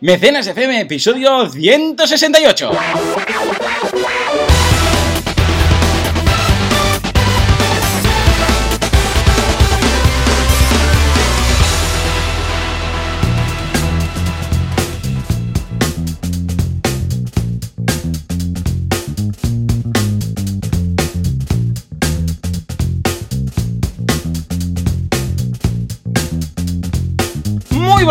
Mecenas FM, episodio 168.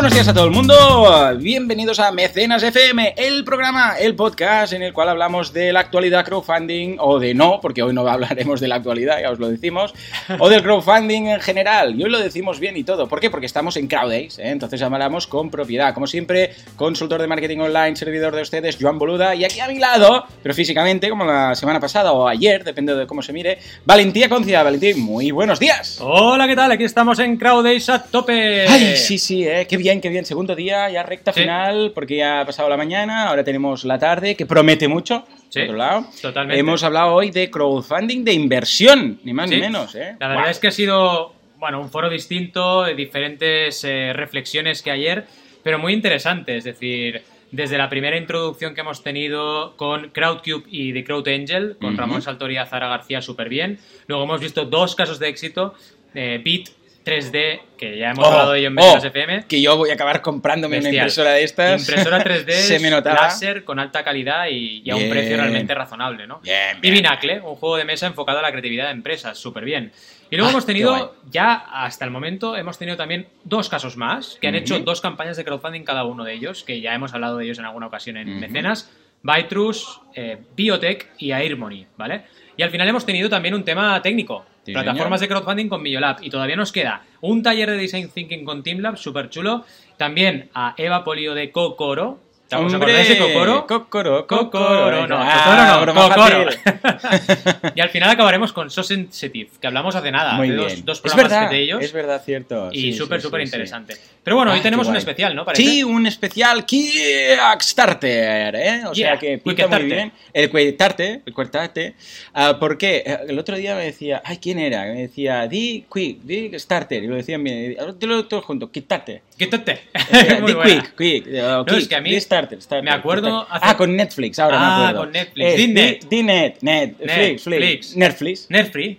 Buenos días a todo el mundo, bienvenidos a Mecenas FM, el programa, el podcast en el cual hablamos de la actualidad crowdfunding, o de no, porque hoy no hablaremos de la actualidad, ya os lo decimos, o del crowdfunding en general, y hoy lo decimos bien y todo. ¿Por qué? Porque estamos en CrowdAce, ¿eh? entonces hablamos con propiedad. Como siempre, consultor de marketing online, servidor de ustedes, Joan Boluda, y aquí a mi lado, pero físicamente, como la semana pasada o ayer, depende de cómo se mire, Valentía Concia. Valentín, muy buenos días. Hola, ¿qué tal? Aquí estamos en CrowdAce a tope. Ay, sí, sí, eh, qué bien, qué bien. Segundo día, ya recta Sí. final, porque ya ha pasado la mañana, ahora tenemos la tarde, que promete mucho. Sí, otro lado. totalmente. Hemos hablado hoy de crowdfunding de inversión, ni más Sí. ni menos, ¿eh? La verdad es que ha sido, bueno, un foro distinto, de diferentes eh, reflexiones que ayer, pero muy interesante. Es decir, desde la primera introducción que hemos tenido con Crowdcube y The Crowd Angel, con Ujú. Ramón Saltori y Azara García, súper bien. Luego hemos visto dos casos de éxito, eh, Bit 3D, que ya hemos Oh, hablado de ello en oh, Mecenas FM. Que yo voy a acabar comprándome una Bestial. impresora de estas. Impresora 3D, Se me notaba. láser con alta calidad y, y a un Bien. precio realmente razonable, ¿no? Bien, Y bien. Binacle, un juego de mesa enfocado a la creatividad de empresas, súper bien. Y luego Ah, hemos tenido, ya hasta el momento, hemos tenido también dos casos más, que han Ujú. hecho dos campañas de crowdfunding cada uno de ellos, que ya hemos hablado de ellos en alguna ocasión en Ujú. Mecenas, Bytrus, eh, Biotech y Airmoney, ¿vale? Y al final hemos tenido también un tema técnico, Sí, plataformas señor. de crowdfunding con Millolab, y todavía nos queda un taller de design thinking con TeamLab, súper chulo, también a Eva Polio de Cocoro, ¿Os acordáis de Cocoro? Cocoro, Cocoro, no, Ah, Cocoro no, fácil. y al final acabaremos con So Sensitive, que hablamos hace nada, Muy de bien. dos, programas verdad, de ellos. es verdad, cierto. Y súper, sí, súper sí, sí. interesante. Pero bueno, Ah, hoy tenemos qué un especial, ¿no? Parece. Sí, un especial Kickstarter, ¿eh? O sea que pinta muy bien. El Quickstarter, el Quickstarter. Ah, ¿Por qué? Eh, El otro día me decía, ay, ¿quién era? Me decía, di Quick, di Starter. Y lo decían bien. Dilo todo junto, Kickstarter. Quítate. di Muy. Quick, Quick. eh, No, Quick, es que a mí Starter, Starter, me acuerdo hace- Ah, con Netflix, ahora Ah, me acuerdo. con Netflix. Es Di di- Net. Netflix. Netflix. Netflix, Nerfree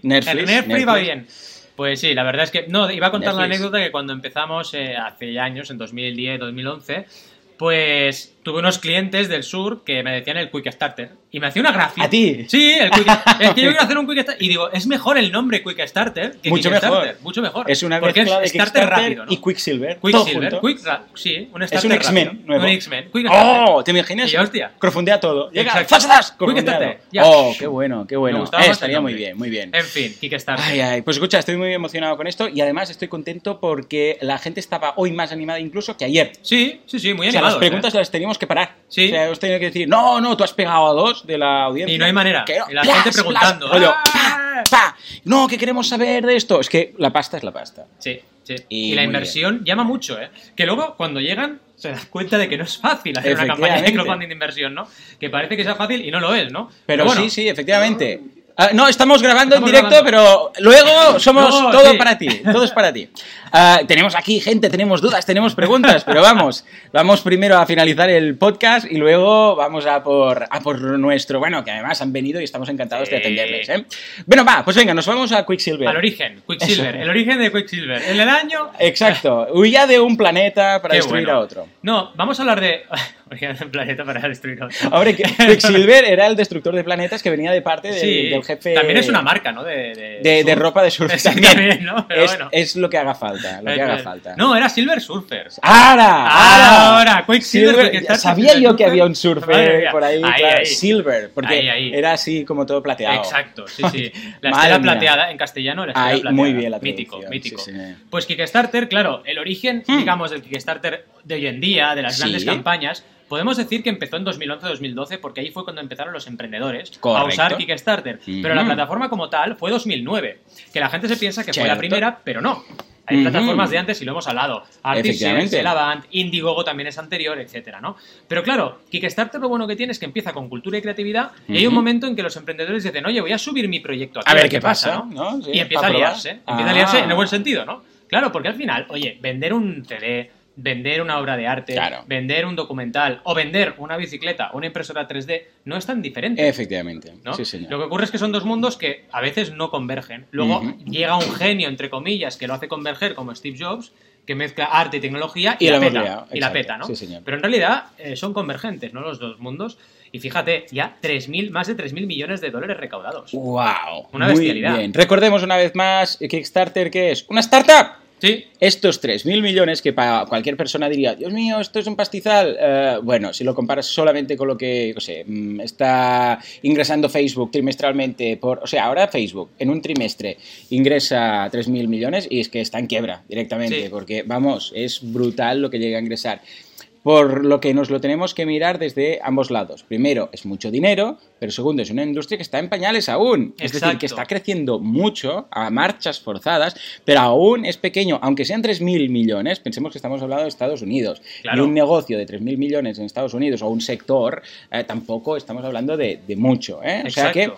va Netflix. bien. Pues sí, la verdad es que. No, iba a contar la Netflix. anécdota que cuando empezamos eh, hace años, en 2010, 2011, pues tuve unos clientes del sur que me decían el Quick Starter. Y me hacía una gracia. ¿A ti? Sí, el Quick Es que yo quiero hacer un Quick Starter. Y digo, es mejor el nombre Quick Starter que Mucho Kickstarter. mejor. Mucho mejor. Es una Porque mezcla de es starter rápido, ¿no? y Quicksilver. Quicksilver. Quick sí, un Es starter un X-Men nuevo. Un X-Men. Quick Starter. ¡Oh! ¿Te imaginas? Y hostia. Crofundea todo. Llega, Exacto. ¡zas, zas! Quick. Starter, ya. ¡Oh, qué bueno, qué bueno! Eh, estaría muy bien, muy bien. En fin, Kickstarter. Ay, ay, pues escucha, estoy muy emocionado con esto y además estoy contento porque la gente estaba hoy más animada incluso que ayer. Sí, sí, sí, muy O sea, las preguntas ¿eh? las teníamos que parar. Sí. O sea, hemos tenido que decir, no, no, tú has pegado a dos de la audiencia. Y no hay manera. Que no. Y la Plas, gente plas, preguntando. rollo, ¡Ah! pa, pa. No, que queremos saber de esto. Es que la pasta es la pasta. Sí, sí. Y Y, la inversión llama mucho, ¿eh? Que luego, cuando llegan, se dan cuenta de que no es fácil hacer una campaña de crowdfunding de inversión, ¿no? Que parece que sea fácil y no lo es, ¿no? Pero bueno, sí, sí, efectivamente. Ah, no, estamos grabando Estamos en directo, grabando. pero luego somos No, todo sí. para ti. Todo es para ti. Ah, tenemos aquí gente, tenemos dudas, tenemos preguntas, pero vamos, vamos primero a finalizar el podcast y luego vamos a por, a por nuestro, bueno, que además han venido y estamos encantados de atenderles. ¿eh? Bueno, va, pues venga, nos vamos a Quicksilver. Al origen, Quicksilver. Eso. El origen de Quicksilver. En el año. Exacto, huía de un planeta para Qué destruir bueno. a otro. No, vamos a hablar de. Origen del planeta para destruir a otro. Ahora, Quicksilver era el destructor de planetas que venía de parte del, Sí, del jefe. También es una marca, ¿no? De, de, de, de surf. ropa de surf también. ¿no? Pero es, bueno. es lo que haga falta, lo que haga falta. No, era Silver Surfers. ¡Ahora! ¡Ahora! Ahora, Quicksilver, Silver- Sabía yo que Surfer. había un surfer por ahí, Ahí, claro, ahí. Silver, porque Ahí, era así como todo plateado. Exacto, sí, sí. La estela plateada en castellano, la estela plateada. muy bien la Mítico, mítico. sí, sí. Pues Kickstarter, claro, el origen, Hmm. digamos, del Kickstarter de hoy en día, de las Sí. grandes campañas, podemos decir que empezó en 2011-2012 porque ahí fue cuando empezaron los emprendedores a usar Kickstarter. Pero la plataforma como tal fue 2009, que la gente se piensa que fue la primera, pero no. Hay plataformas de antes y lo hemos hablado. Artisan, Efectivamente. Elavant, Indiegogo también es anterior, etcétera, ¿no? Pero claro, Kickstarter lo bueno que tiene es que empieza con cultura y creatividad y hay un momento en que los emprendedores dicen, oye, voy a subir mi proyecto aquí, A ver qué pasa, ¿no? ¿no? Sí, y empieza a probar. liarse, empieza a liarse Ah. en el buen sentido, ¿no? Claro, porque al final, oye, vender un CD vender una obra de arte, Claro. vender un documental o vender una bicicleta o una impresora 3D no es tan diferente. Efectivamente. ¿no? Sí, señor. Lo que ocurre es que son dos mundos que a veces no convergen. Luego llega un genio, entre comillas, que lo hace converger, como Steve Jobs, que mezcla arte y tecnología y, Y la peta. liado, y la peta, ¿no? Sí, señor. Pero en realidad eh, son convergentes, ¿no? Los dos mundos. Y fíjate, ya 3.000, más de 3.000 millones de dólares recaudados. ¡Wow! Una Muy bestialidad. bien. Recordemos una vez más, Kickstarter, ¿qué es? ¡Una startup! Sí, Estos 3.000 millones que para cualquier persona diría, Dios mío, esto es un pastizal. eh, bueno, si lo comparas solamente con lo que, no sé, mm, está ingresando Facebook trimestralmente por... O sea, ahora Facebook en un trimestre ingresa 3.000 millones y es que está en quiebra directamente, Sí. porque, vamos, es brutal lo que llega a ingresar. Por lo que nos lo tenemos que mirar desde ambos lados. Primero, es mucho dinero, pero segundo, es una industria que está en pañales aún. Es decir, que está creciendo mucho a marchas forzadas, pero aún es pequeño, aunque sean 3.000 millones, pensemos que estamos hablando de Estados Unidos. Claro. Y un negocio de 3.000 millones en Estados Unidos o un sector, eh, tampoco estamos hablando de, de mucho. ¿eh? O sea que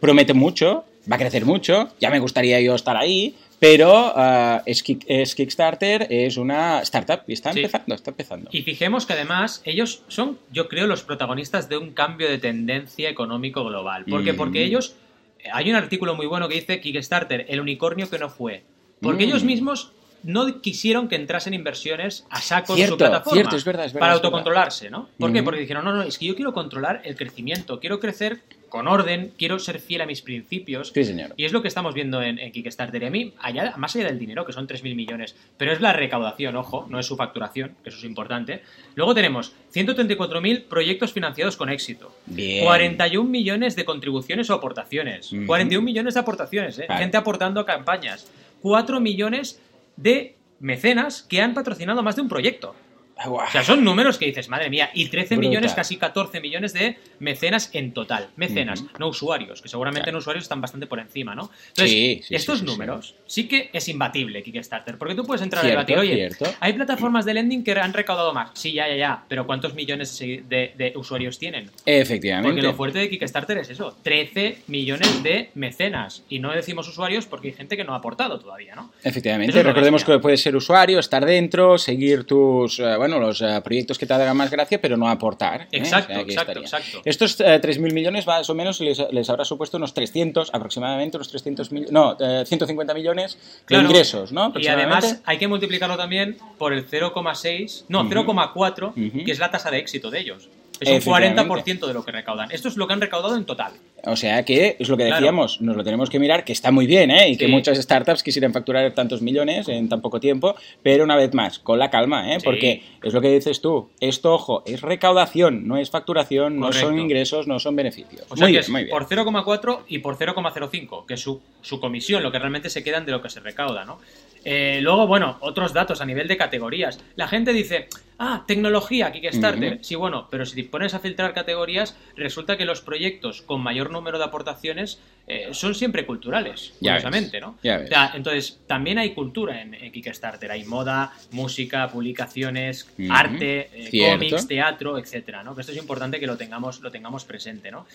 promete mucho, va a crecer mucho, ya me gustaría yo estar ahí, pero ah, es, Kick- es Kickstarter, es una startup y está Sí. empezando, está empezando. Y fijemos que además ellos son, yo creo, los protagonistas de un cambio de tendencia económico global. ¿Por qué? Mm. Porque ellos. eh, Hay un artículo muy bueno que dice Kickstarter, el unicornio que no fue. Porque Mm. ellos mismos no quisieron que entrasen inversiones a saco en Cierto, su plataforma. cierto, es verdad, es verdad, Para autocontrolarse, ¿no? ¿Por qué? Porque dijeron, no, no, es que yo quiero controlar el crecimiento, quiero crecer con orden, quiero ser fiel a mis principios. Sí, señor. Y es lo que estamos viendo en, en Kickstarter. Y a mí, allá, más allá del dinero, que son 3.000 millones, pero es la recaudación, ojo, no es su facturación, que eso es importante. Luego tenemos 134.000 proyectos financiados con éxito. Bien. 41 millones de contribuciones o aportaciones. Ujú. 41 millones de aportaciones, ¿eh? Vale. Gente aportando a campañas. 4 millones de mecenas que han patrocinado más de un proyecto. O sea, son números que dices, madre mía, y 13 Brutal. millones, casi 14 millones de mecenas en total. Mecenas, no usuarios, que seguramente Claro. no usuarios están bastante por encima, ¿no? Entonces, Sí, sí, estos sí, números sí. que es imbatible Kickstarter, porque tú puedes entrar a debatir, oye, cierto. hay plataformas de lending que han recaudado más. Sí, ya, ya, ya, pero ¿cuántos millones de, de usuarios tienen? Efectivamente. Porque lo fuerte de Kickstarter es eso, 13 millones de mecenas. Y no decimos usuarios porque hay gente que no ha aportado todavía, ¿no? Efectivamente, es recordemos bestia. que puedes ser usuario, estar dentro, seguir tus, eh, bueno, los eh, proyectos que te hagan más gracia, pero no aportar. ¿eh? Exacto, O sea, que exacto, exacto. Estos eh, 3.000 millones más o menos les, les habrá supuesto unos 300, aproximadamente unos 300 millones, no, eh, 150 millones Claro. de ingresos, ¿no? Y además hay que multiplicarlo también por el 0,6, no, Ujú. 0,4, Ujú. que es la tasa de éxito de ellos. Es un Efectivamente. 40% de lo que recaudan. Esto es lo que han recaudado en total. O sea que es lo que Claro. decíamos, nos lo tenemos que mirar, que está muy bien, ¿eh? Y que muchas startups quisieran facturar tantos millones en tan poco tiempo, pero una vez más, con la calma, ¿eh? Sí. Porque es lo que dices tú, esto, ojo, es recaudación, no es facturación, no son ingresos, no son beneficios. O sea muy que bien, es muy bien. por 0,4 y por 0,05, que es su, su comisión, lo que realmente se quedan de lo que se recauda, ¿no? Eh, luego, bueno, otros datos a nivel de categorías. La gente dice, ah, tecnología, Kickstarter. Ujú. Sí, bueno, pero si te pones a filtrar categorías, resulta que los proyectos con mayor número de aportaciones eh, son siempre culturales, Ya curiosamente, ves, ¿no? ya ves. O sea, entonces, también hay cultura en, en Kickstarter. Hay moda, música, publicaciones, arte, eh, cómics, teatro, etcétera, ¿no? Que esto es importante que lo tengamos, lo tengamos presente, ¿no?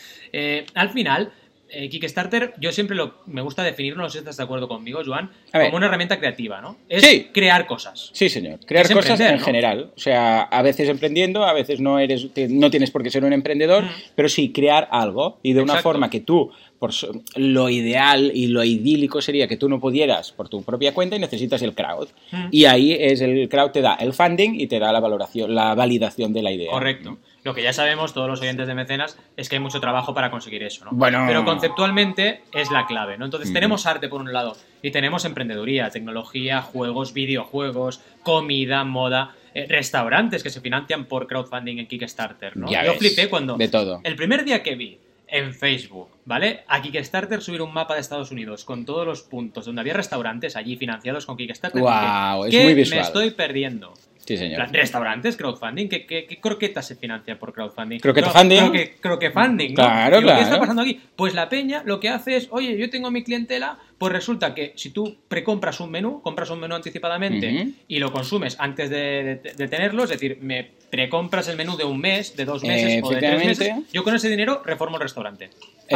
Al final, eh, Kickstarter, yo siempre lo, me gusta definirlo, no sé si estás de acuerdo conmigo, Joan, como una herramienta creativa, ¿no? Es Sí. crear cosas. Sí, señor. Crear Es cosas en ¿no? general. O sea, a veces emprendiendo, a veces no eres, no tienes por qué ser un emprendedor, Mm. pero sí crear algo y de una forma que tú, por lo ideal y lo idílico sería que tú no pudieras por tu propia cuenta y necesitas el crowd. Mm. Y ahí es el crowd te da el funding y te da la valoración, la validación de la idea. Correcto. Lo que ya sabemos todos los oyentes de mecenas es que hay mucho trabajo para conseguir eso, ¿no? Bueno. Pero conceptualmente es la clave, ¿no? Entonces tenemos arte por un lado y tenemos emprendeduría, tecnología, juegos, videojuegos, comida, moda, eh, restaurantes que se financian por crowdfunding en Kickstarter, ¿no? Ya Yo ves, flipé cuando de todo. el primer día que vi en Facebook, ¿vale? A Kickstarter subir un mapa de Estados Unidos con todos los puntos donde había restaurantes allí financiados con Kickstarter. Dije, es muy ¿qué visual. me estoy perdiendo? Sí, señor. ¿Restaurantes? ¿Crowdfunding? ¿Qué, qué, qué croquetas se financian por crowdfunding? Croquetafunding. Cro- croque- croquefunding, ¿no? Claro, Digo, claro. ¿Qué está pasando aquí? Pues la peña lo que hace es, oye, yo tengo mi clientela, pues resulta que si tú precompras un menú, compras un menú anticipadamente y lo consumes antes de, de- de tenerlo, es decir, me precompras el menú de un mes, de dos meses o de tres meses, yo con ese dinero reformo el restaurante.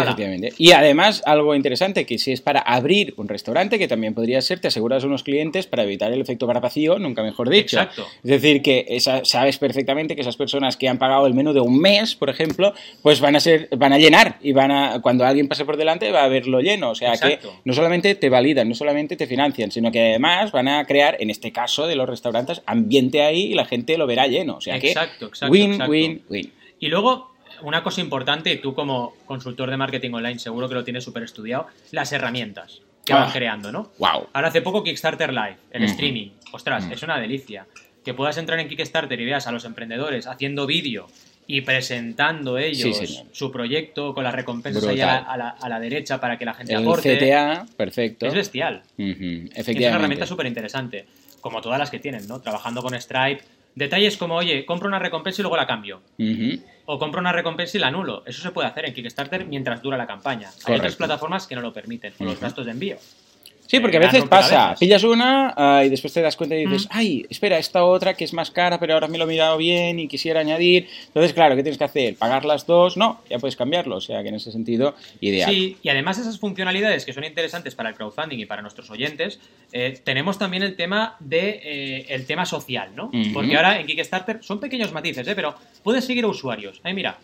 Efectivamente. Y además, algo interesante, que si es para abrir un restaurante, que también podría ser, te aseguras unos clientes para evitar el efecto vacío, nunca mejor dicho. Exacto. Es decir, que esa, sabes perfectamente que esas personas que han pagado el menú de un mes, por ejemplo, pues van a ser, van a llenar y van a, cuando alguien pase por delante va a verlo lleno. O sea Exacto. que no solamente te validan, no solamente te financian, sino que además van a crear, en este caso de los restaurantes, ambiente ahí y la gente lo verá lleno. O sea Exacto, que exacto, win, exacto. win, win. Y luego, una cosa importante, y tú como consultor de marketing online seguro que lo tienes súper estudiado, las herramientas que Ah. van creando, ¿no? Wow. Ahora hace poco Kickstarter Live, el streaming. Ostras, Ujú. es una delicia. Que puedas entrar en Kickstarter y veas a los emprendedores haciendo vídeo y presentando ellos Sí, su proyecto con las recompensas ahí a la, a la- a la derecha para que la gente El aporte. CTA, perfecto. Es bestial. Ujú, Es una Efectivamente. herramienta súper interesante. Como todas las que tienen, ¿no? Trabajando con Stripe. Detalles como, oye, compro una recompensa y luego la cambio. O compro una recompensa y la anulo. Eso se puede hacer en Kickstarter mientras dura la campaña. Hay otras plataformas que no lo permiten. O los gastos de envío. Sí, porque a veces pasa, pillas una ah, y después te das cuenta y dices, Mm. ay, espera, esta otra que es más cara, pero ahora me lo he mirado bien y quisiera añadir. Entonces, claro, ¿qué tienes que hacer? ¿Pagar las dos? No, ya puedes cambiarlo. O sea, que en ese sentido, ideal. Sí, y además esas funcionalidades que son interesantes para el crowdfunding y para nuestros oyentes, eh, tenemos también el tema de eh, el tema social, ¿no? Porque ahora en Kickstarter son pequeños matices, ¿eh? Pero puedes seguir a usuarios. Ay, mira,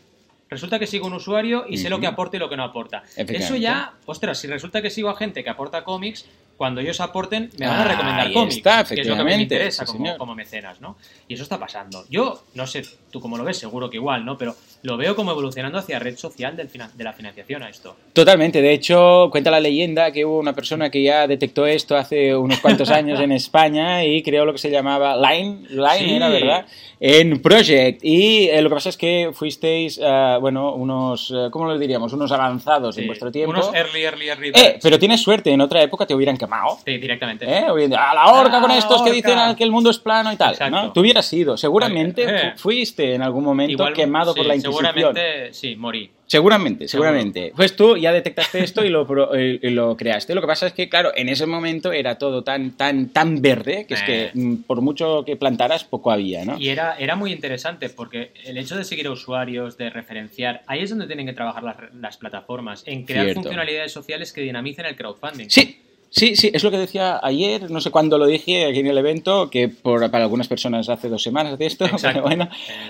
resulta que sigo un usuario y sé lo que aporta y lo que no aporta. Eso ya, ostras, si resulta que sigo a gente que aporta cómics, cuando ellos aporten me van a recomendar cómics, está, que es lo que me interesa sí, como, como mecenas, ¿no? Y eso está pasando. Yo, no sé tú cómo lo ves, seguro que igual, ¿no? Pero lo veo como evolucionando hacia red social del de la financiación a esto. Totalmente. De hecho, cuenta la leyenda que hubo una persona que ya detectó esto hace unos cuantos años en España y creó lo que se llamaba Line, Line Sí. era verdad, en Project. Y eh, lo que pasa es que fuisteis, eh, bueno, unos, eh, ¿cómo lo diríamos? Unos avanzados en Sí, vuestro tiempo. Unos early, early, early Eh, pero tienes suerte, en otra época te hubieran quemado. Sí, directamente. ¿Eh? Hoy en día, a la horca ¡A con estos que dicen que el mundo es plano y tal. Exacto. ¿no? Tú hubieras sido. Seguramente Eh. fu- fuiste en algún momento Igual, quemado por la Inquisición. Seguramente, sí, morí. Seguramente, Seguro. seguramente. Pues tú ya detectaste esto y lo, pro- y- lo creaste. Lo que pasa es que, claro, en ese momento era todo tan, tan, tan verde que es que Eh. mm, por mucho que plantaras, poco había, ¿no? Y era, era muy interesante porque el hecho de seguir a usuarios, de referenciar, ahí es donde tienen que trabajar las, las plataformas, en crear Cierto. funcionalidades sociales que dinamicen el crowdfunding. Sí, sí, sí, es lo que decía ayer, no sé cuándo lo dije aquí en el evento, que por, para algunas personas hace dos semanas de esto, Exacto. pero bueno,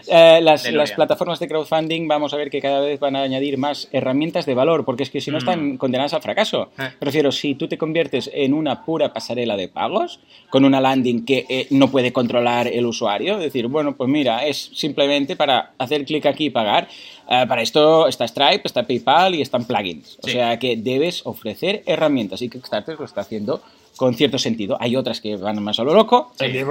eh, las, las plataformas de crowdfunding vamos a ver que cada vez van a añadir más herramientas de valor, porque es que si no Mm. están condenadas al fracaso. Eh. Prefiero, si tú te conviertes en una pura pasarela de pagos, con una landing que eh, no puede controlar el usuario, decir, bueno, pues mira, es simplemente para hacer clic aquí y pagar. Eh, para esto está Stripe, está PayPal y están plugins. O Sí. sea que debes ofrecer herramientas y Kickstarter lo está haciendo con cierto sentido. Hay otras que van más a lo loco, Sí.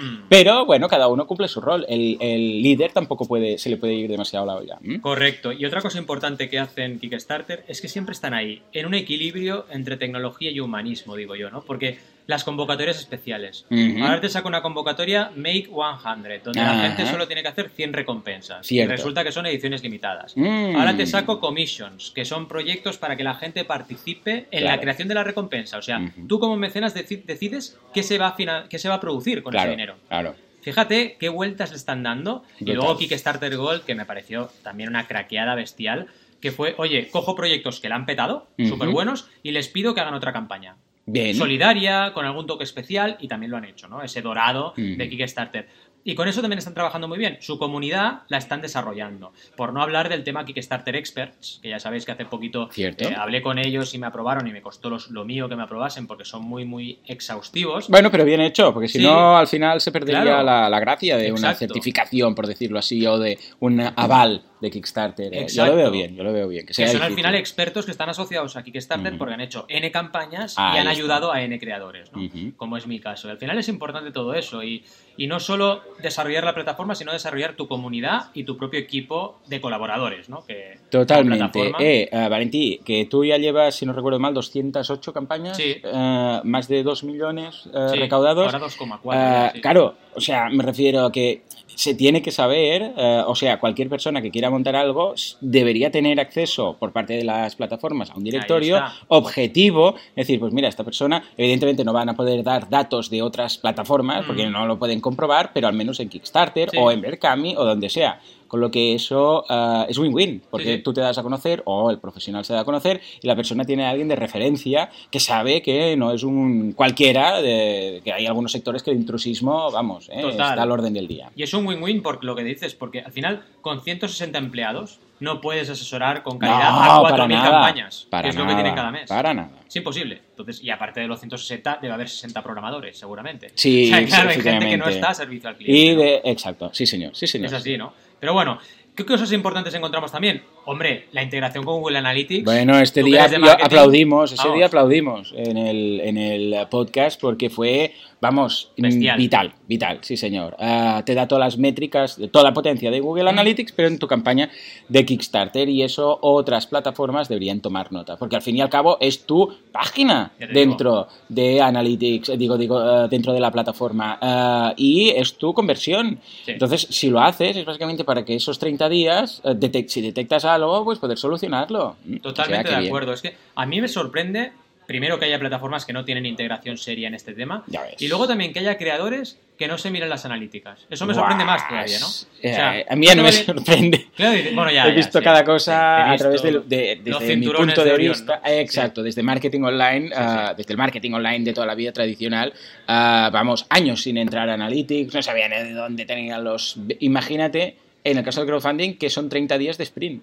Mm. pero bueno, cada uno cumple su rol. El, el líder tampoco puede, se le puede ir demasiado a la olla. Correcto. Y otra cosa importante que hacen Kickstarter es que siempre están ahí, en un equilibrio entre tecnología y humanismo, digo yo, ¿no? Porque las convocatorias especiales. Ahora te saco una convocatoria Make 100, donde la gente solo tiene que hacer 100 recompensas. Cierto. Y resulta que son ediciones limitadas. Mm. Ahora te saco commissions, que son proyectos para que la gente participe en la creación de la recompensa. O sea, tú como mecenas deci- decides qué se va a, qué se va a producir con Claro, ese dinero. claro. Fíjate qué vueltas le están dando. Y luego Kickstarter Gold, que me pareció también una craqueada bestial, que fue, oye, cojo proyectos que la han petado, Ujú. súper buenos, y les pido que hagan otra campaña. Bien. Solidaria, con algún toque especial, y también lo han hecho, ¿no? Ese dorado Ujú. de Kickstarter. Y con eso también están trabajando muy bien. Su comunidad la están desarrollando. Por no hablar del tema Kickstarter Experts, que ya sabéis que hace poquito eh, hablé con ellos y me aprobaron y me costó los- lo mío que me aprobasen porque son muy, muy exhaustivos. Bueno, pero bien hecho, porque si Sí. no, al final se perdería Claro. la, la gracia de una Exacto. certificación, por decirlo así, o de un aval de Kickstarter. ¿eh? Yo lo veo bien, yo lo veo bien. Que, son al final expertos que están asociados a Kickstarter porque han hecho N campañas y han ayudado a N creadores, ¿no? Como es mi caso. Al final es importante todo eso y, y no solo desarrollar la plataforma, sino desarrollar tu comunidad y tu propio equipo de colaboradores. ¿no? Que, Totalmente. Eh, eh, Valentí, que tú ya llevas, si no recuerdo mal, 208 campañas, Sí. eh, más de 2 millones Sí, recaudados. ahora 2,4. Ah, ya, sí. Claro, o sea, me refiero a que se tiene que saber, eh, o sea, cualquier persona que quiera montar algo debería tener acceso por parte de las plataformas a un directorio objetivo, es decir, pues mira, esta persona evidentemente no van a poder dar datos de otras plataformas porque Mm. no lo pueden comprobar, pero al menos en Kickstarter Sí. o en Berkami o donde sea. Con lo que eso eh, es win-win, porque Sí, tú te das a conocer o el profesional se da a conocer y la persona tiene a alguien de referencia que sabe que no es un cualquiera, de, que hay algunos sectores que el intrusismo, vamos, eh, está al orden del día. Y es un win-win por lo que dices, porque al final, con 160 empleados, no puedes asesorar con calidad No, a para 4.000 nada, campañas, para que es lo nada, que tienen cada mes. Para nada. Es imposible. Entonces, y aparte de los 160, debe haber 60 programadores, seguramente. Sí, o sea, claro, hay gente que no está a servicio al cliente. Y ¿no? de, exacto, sí señor, sí señor. Es así, ¿no? Pero bueno, ¿qué cosas importantes encontramos también? Hombre, la integración con Google Analytics. Bueno, este día aplaudimos, ese vamos. día aplaudimos en el, en el podcast porque fue, vamos, Bestial. vital, vital, sí señor. Ah, te da todas las métricas, toda la potencia de Google Analytics, pero en tu campaña de Kickstarter y eso otras plataformas deberían tomar nota, porque al fin y al cabo es tu página dentro de Analytics, eh, digo, digo, ah, dentro de la plataforma ah, y es tu conversión. Sí. Entonces, si lo haces, es básicamente para que esos 30 días, eh, detec- si detectas algo, pues poder solucionarlo. Mm, o sea, Totalmente de bien. acuerdo. Es que a mí me sorprende, primero, que haya plataformas que no tienen integración seria en este tema. Y luego también que haya creadores que no se miran las analíticas. Eso me sorprende más todavía, ¿no? eh, O sea, a mí ya no me sorprende. Claro, bueno, ya, He visto cada Sí, cosa a través de, de- desde mi punto de, Orión, vista. ¿no? eh, Exacto, desde marketing online, ah, desde el marketing online de toda la vida tradicional, ah, vamos, años sin entrar a Analytics, no sabía ni de dónde tenían los... Imagínate, en el caso del crowdfunding, que son 30 días de sprint.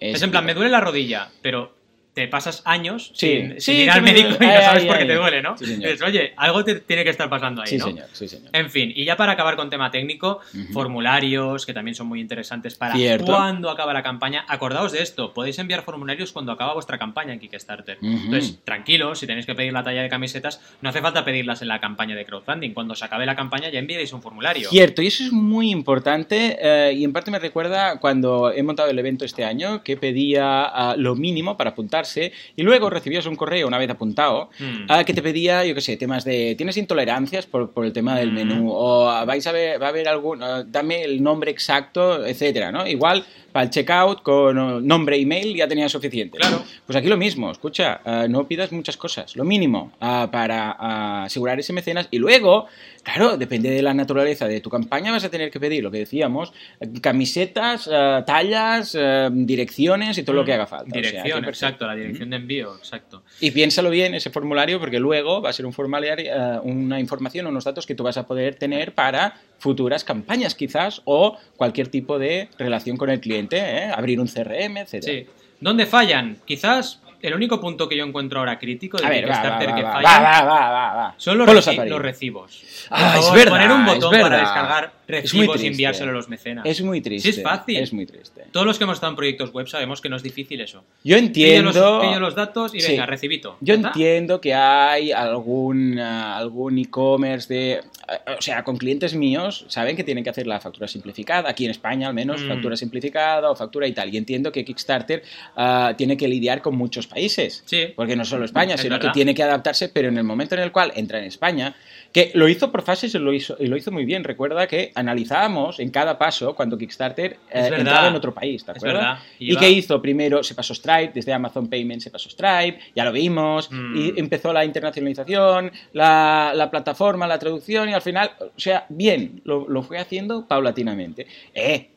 Es en plan, me duele la rodilla, pero te pasas años Sí, sin, sí, ir al me médico y no sabes ay, por qué ay. te duele, ¿no? Sí. Dices, oye, algo te tiene que estar pasando ahí, Sí, ¿no? señor, sí, señor. En fin, y ya para acabar con tema técnico, formularios que también son muy interesantes para Cierto. cuando acaba la campaña. Acordaos de esto, podéis enviar formularios cuando acaba vuestra campaña en Kickstarter. Entonces, tranquilos, si tenéis que pedir la talla de camisetas, no hace falta pedirlas en la campaña de crowdfunding. Cuando se acabe la campaña ya enviaréis un formulario. Cierto, y eso es muy importante eh, y en parte me recuerda cuando he montado el evento este año que pedía ah, lo mínimo para apuntarse y luego recibías un correo una vez apuntado Mm. ah, que te pedía, yo qué sé, temas de tienes intolerancias por, por el tema del Mm. menú o ah, vais a ver, va a haber algún, ah, dame el nombre exacto, etcétera, ¿no? Igual para el checkout con nombre e email ya tenía suficiente. Claro. Pues aquí lo mismo, escucha, ah, no pidas muchas cosas, lo mínimo ah, para ah, asegurar ese mecenas y luego, claro, depende de la naturaleza de tu campaña, vas a tener que pedir lo que decíamos, eh, camisetas, ah, tallas, ah, direcciones y todo lo que haga falta. O sea, Dirección, que perfecto. exacto, la dirección de envío, exacto. Y piénsalo bien ese formulario porque luego va a ser un formulario, eh, una información, unos datos que tú vas a poder tener para futuras campañas quizás o cualquier tipo de relación con el cliente, ¿eh? abrir un CRM, etc. Sí. ¿Dónde fallan? Quizás el único punto que yo encuentro ahora crítico de Kickstarter que falla son los, reci- los recibos. Ah, es verdad, poner un es botón para verdad. descargar Es muy recibos y enviárselo a los mecenas. Es muy triste. Sí, es fácil. Es muy triste. Todos los que hemos estado en proyectos web sabemos que no es difícil eso. Yo Pillo entiendo... los, pillo los datos y Sí. venga, recibito. Yo entiendo que hay algún, ah, algún e-commerce de... ah, O sea, con clientes míos saben que tienen que hacer la factura simplificada, aquí en España al menos, Mm. factura simplificada o factura y tal. Y entiendo que Kickstarter ah, tiene que lidiar con muchos países. Sí. Porque no solo España, Es sino verdad. que tiene que adaptarse, pero en el momento en el cual entra en España, que lo hizo por fases y lo hizo, y lo hizo muy bien. Recuerda que analizábamos en cada paso cuando Kickstarter eh, entraba en otro país, ¿te acuerdas? ¿Y qué hizo? Primero se pasó Stripe, desde Amazon Payment se pasó Stripe, ya lo vimos, Mm. y empezó la internacionalización, la, la plataforma, la traducción, y al final, o sea, bien, lo, lo fue haciendo paulatinamente. ¡Eh!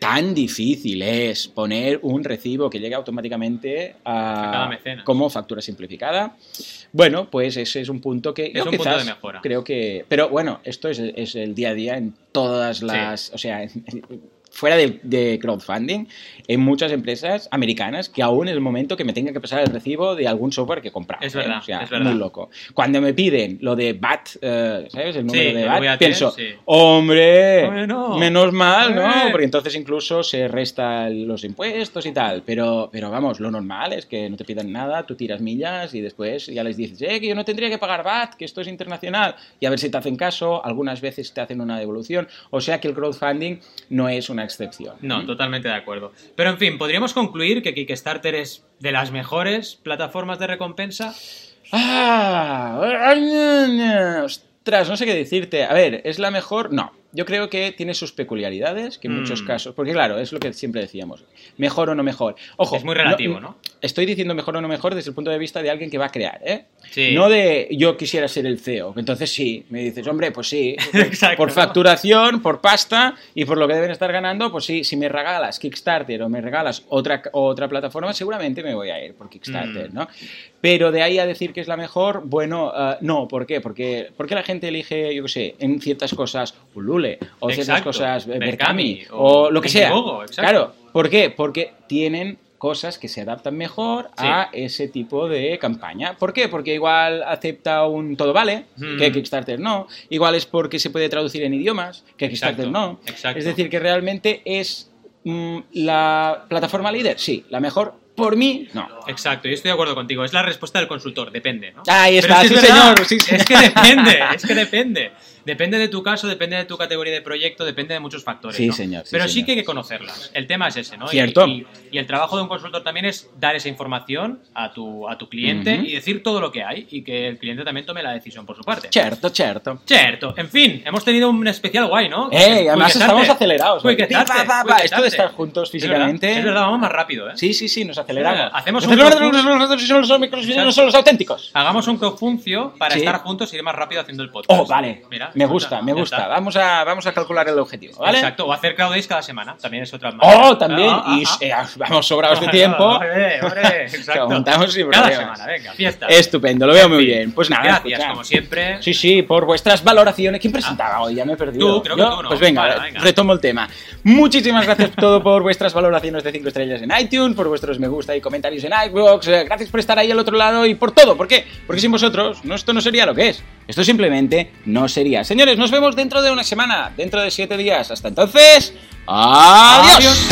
Tan difícil es poner un recibo que llegue automáticamente a, A como factura simplificada. Bueno, pues ese es un punto que Es yo un punto de mejora. creo que, pero bueno, esto es, es el día a día en todas las, o sea, fuera de, de crowdfunding, en muchas empresas americanas que aún es el momento que me tenga que pasar el recibo de algún software que he comprado. Es ¿eh? verdad, O sea, es verdad. muy loco. Cuando me piden lo de BAT, eh, ¿sabes? El número Sí, de BAT, pienso, sí. hombre, Bueno. menos mal, ¿no? Eh. Porque entonces incluso se restan los impuestos y tal. Pero, pero vamos, lo normal es que no te pidan nada, tú tiras millas y después ya les dices, eh, que yo no tendría que pagar VAT, que esto es internacional. Y a ver si te hacen caso, algunas veces te hacen una devolución. O sea que el crowdfunding no es una excepción. No, totalmente de acuerdo. Pero en fin, podríamos concluir que Kickstarter es de las mejores plataformas de recompensa. Ah, ostras, no sé qué decirte. A ver, ¿es la mejor? No. Yo creo que tiene sus peculiaridades, que en muchos Mm. casos, porque claro, es lo que siempre decíamos, mejor o no mejor. Ojo, Es muy relativo, ¿no? Estoy diciendo mejor o no mejor desde el punto de vista de alguien que va a crear, ¿eh? Sí. No de yo quisiera ser el CEO, que entonces sí, me dices, hombre, pues sí, Exacto, por ¿no? facturación, por pasta y por lo que deben estar ganando, pues sí, si me regalas Kickstarter o me regalas otra, otra plataforma, seguramente me voy a ir por Kickstarter, Mm. ¿no? Pero de ahí a decir que es la mejor, bueno, ah, no, ¿por qué? Porque, porque la gente elige, yo qué sé, en ciertas cosas O ciertas cosas eh, Berkami, Berkami o o, lo que sea. Claro, ¿por qué? Porque tienen cosas que se adaptan mejor Sí. a ese tipo de campaña. ¿Por qué? Porque igual acepta un todo vale, Mm. que Kickstarter no. Igual es porque se puede traducir en idiomas, que Kickstarter Exacto, no. exacto. Es decir, que realmente es mm, la plataforma líder, sí, la mejor. Por mí, no. Exacto, yo estoy de acuerdo contigo. Es la respuesta del consultor, depende, ¿no? Ahí Pero está, es que sí, es verdad, señor, sí, Es que depende, es que depende. Depende de tu caso, depende de tu categoría de proyecto, depende de muchos factores. Sí, ¿no? señor, sí, Pero sí señor. que hay que conocerlas. El tema es ese, ¿no? Y- Cierto. Y, y el trabajo de un consultor también es dar esa información a tu, a tu cliente Ujú. y decir todo lo que hay y que el cliente también tome la decisión por su parte. Certo, certo. Cierto, en fin, hemos tenido un especial guay, ¿no? Eh, además estamos acelerados. Quick Pi, pa, pa, pa. Esto de estar juntos Es verdad, físicamente. Es verdad, vamos más rápido, ¿eh? Sí, sí, sí, nos aceleramos. Hacemos un y no son los auténticos. Hagamos un cofuncio para estar juntos y ir más rápido haciendo el podcast. Oh, vale. Mira, me gusta, me gusta. Vamos a, vamos a calcular el objetivo, ¿vale? Exacto, o hacer days cada semana, también es otra Oh, también. Ah, ah, y ah. eh, vamos sobrados de tiempo. Hombre, hombre, exacto. sin Cada semana, venga, fiesta. Estupendo, lo veo muy bien. Pues nada, Gracias, como siempre. Sí, sí, por vuestras valoraciones. ¿Quién presentaba hoy? Ya me he perdido. Tú, creo que ¿no? Pues venga, Vale, venga. retomo el tema. Muchísimas gracias todo por vuestras valoraciones de 5 estrellas en iTunes, por vuestros me gusta y comentarios en iVoox. eh, Gracias por estar ahí al otro lado y por todo. ¿Por qué? Porque sin vosotros no, esto no sería lo que es. Esto simplemente no sería. Señores, nos vemos dentro de una semana, dentro de 7 días. Hasta entonces. Adiós.